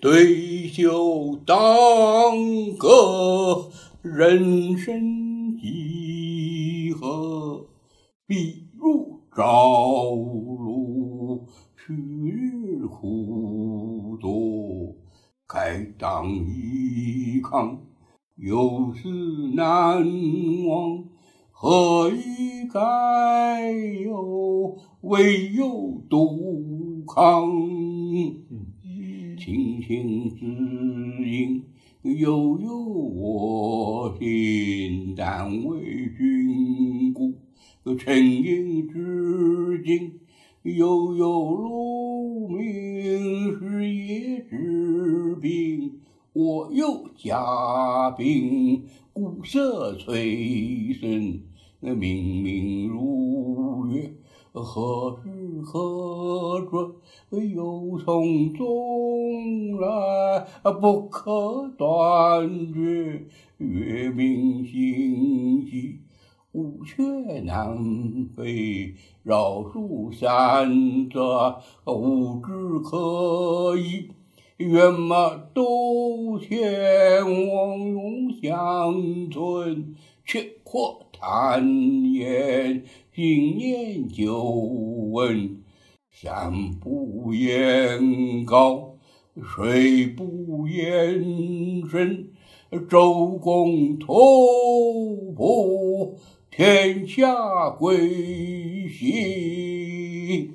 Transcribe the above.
对酒当歌，人生几何？譬如朝露，去日苦多。慨当以慷，忧思难忘。何以该有？唯有杜康。青青子衿，悠悠我心。但为君故，沉吟至今。悠悠鹿鸣，食野之苹。我有嘉宾，鼓瑟吹笙。明明如月，何时何准？又从中来，不可断绝。月明星稀，乌鹊南飞。绕树三匝，无枝可依。愿马都前往，永相存。却可叹言，经年久闻。山不言高，水不言深。周公吐哺，天下归心。